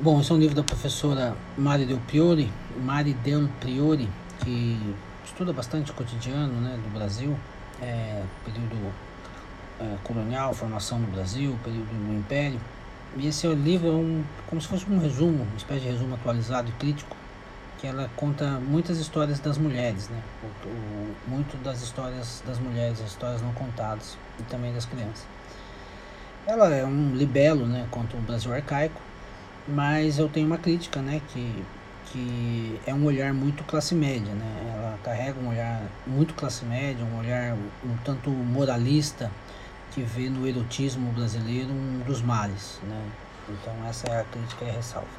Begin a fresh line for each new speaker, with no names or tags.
Bom, esse é um livro da professora Mari Del Priori, Mari Del Priori, que estuda bastante o cotidiano né, do Brasil, é, período é, colonial, formação no Brasil, período do Império. E esse livro é um, como se fosse um resumo, uma espécie de resumo atualizado e crítico, que ela conta muitas histórias das mulheres, né? O, o, muito das histórias das mulheres, as histórias não contadas, e também das crianças. Ela é um libelo né, contra o Brasil arcaico, mas eu tenho uma crítica, né, que, que é um olhar muito classe média, né? Ela carrega um olhar muito classe média, um olhar um tanto moralista que vê no erotismo brasileiro um dos males, né? Então essa é a crítica e a ressalva.